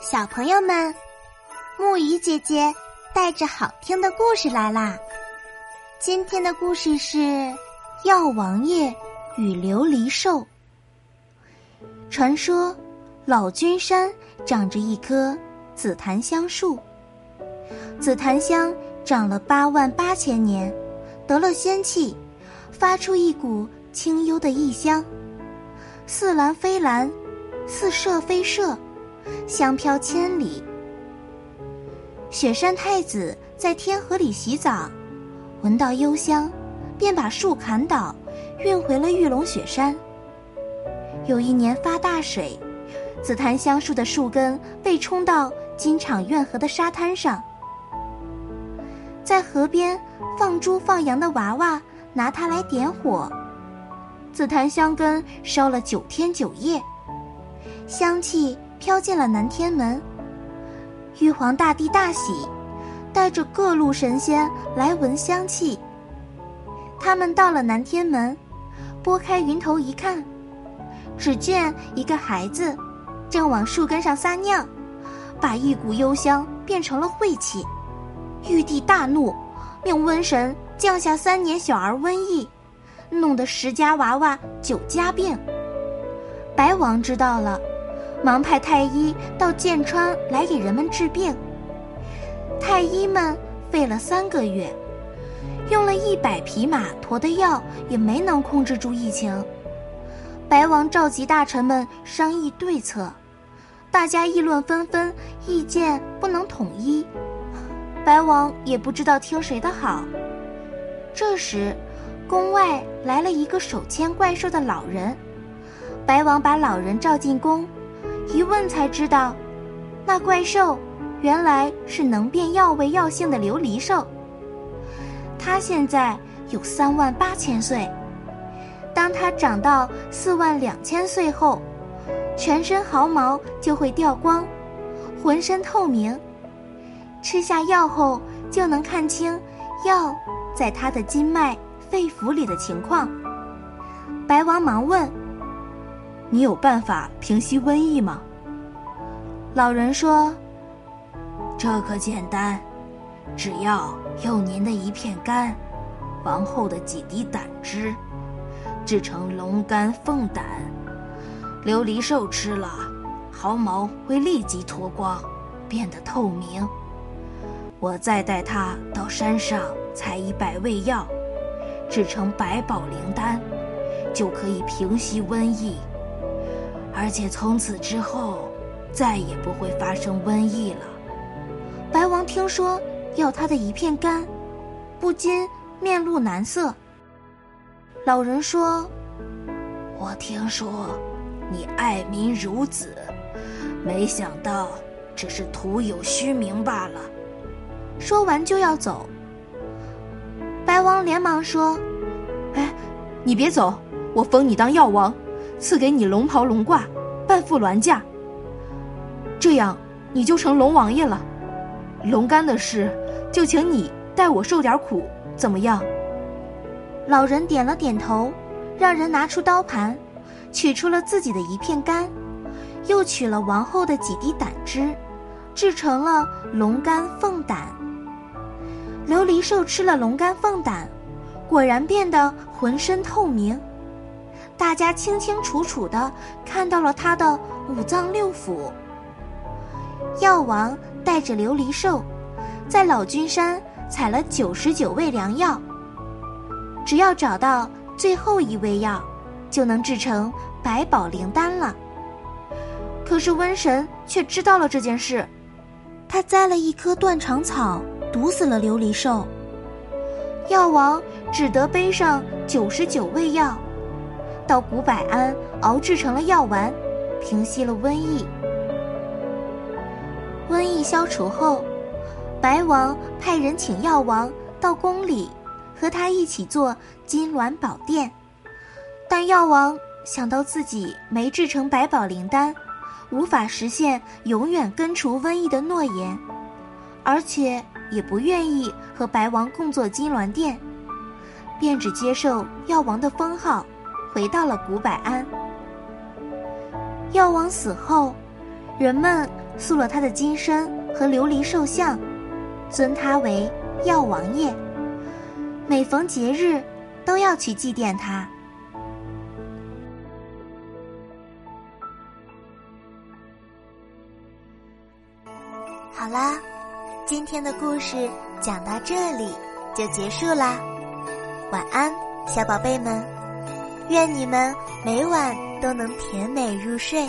小朋友们，木鱼姐姐带着好听的故事来啦！今天的故事是《药王爷与琉璃兽》。传说老君山长着一棵紫檀香树，紫檀香长了八万八千年，得了仙气，发出一股清幽的异香，似蓝非蓝，似麝非麝。香飘千里。雪山太子在天河里洗澡，闻到幽香，便把树砍倒，运回了玉龙雪山。有一年发大水，紫檀香树的树根被冲到金场院河的沙滩上，在河边放猪放羊的娃娃拿它来点火，紫檀香根烧了九天九夜，香气。飘进了南天门，玉皇大帝大喜，带着各路神仙来闻香气。他们到了南天门，拨开云头一看，只见一个孩子正往树根上撒尿，把一股幽香变成了晦气。玉帝大怒，命瘟神降下三年小儿瘟疫，弄得十家娃娃九家病。白王知道了。忙派太医到剑川来给人们治病。太医们费了三个月，用了一百匹马驮的药，也没能控制住疫情。白王召集大臣们商议对策，大家议论纷纷，意见不能统一。白王也不知道听谁的好。这时，宫外来了一个手牵怪兽的老人。白王把老人召进宫。一问才知道，那怪兽原来是能变药味药性的琉璃兽。它现在有三万八千岁，当它长到四万两千岁后，全身毫毛就会掉光，浑身透明。吃下药后就能看清药在它的筋脉、肺腑里的情况。白王忙问。你有办法平息瘟疫吗？老人说：“这可简单，只要用您的一片肝，王后的几滴胆汁，制成龙肝凤胆，琉璃兽吃了，毫毛会立即脱光，变得透明。我再带它到山上采一百味药，制成百宝灵丹，就可以平息瘟疫。”而且从此之后，再也不会发生瘟疫了。白王听说要他的一片肝，不禁面露难色。老人说：“我听说你爱民如子，没想到只是徒有虚名罢了。”说完就要走。白王连忙说：“哎，你别走，我封你当药王。”赐给你龙袍龙褂，半副銮驾。这样你就成龙王爷了。龙肝的事，就请你代我受点苦，怎么样？老人点了点头，让人拿出刀盘，取出了自己的一片肝，又取了王后的几滴胆汁，制成了龙肝凤胆。琉璃兽吃了龙肝凤胆，果然变得浑身透明。大家清清楚楚的看到了他的五脏六腑。药王带着琉璃兽，在老君山采了九十九味良药。只要找到最后一味药，就能制成百宝灵丹了。可是瘟神却知道了这件事，他栽了一棵断肠草，毒死了琉璃兽。药王只得背上九十九味药。到古百安熬制成了药丸，平息了瘟疫。瘟疫消除后，白王派人请药王到宫里，和他一起做金銮宝殿。但药王想到自己没制成百宝灵丹，无法实现永远根除瘟疫的诺言，而且也不愿意和白王共做金銮殿，便只接受药王的封号。回到了古柏安。药王死后，人们塑了他的金身和琉璃兽像，尊他为药王爷。每逢节日，都要去祭奠他。好啦，今天的故事讲到这里就结束啦。晚安，小宝贝们，愿你们每晚都能甜美入睡。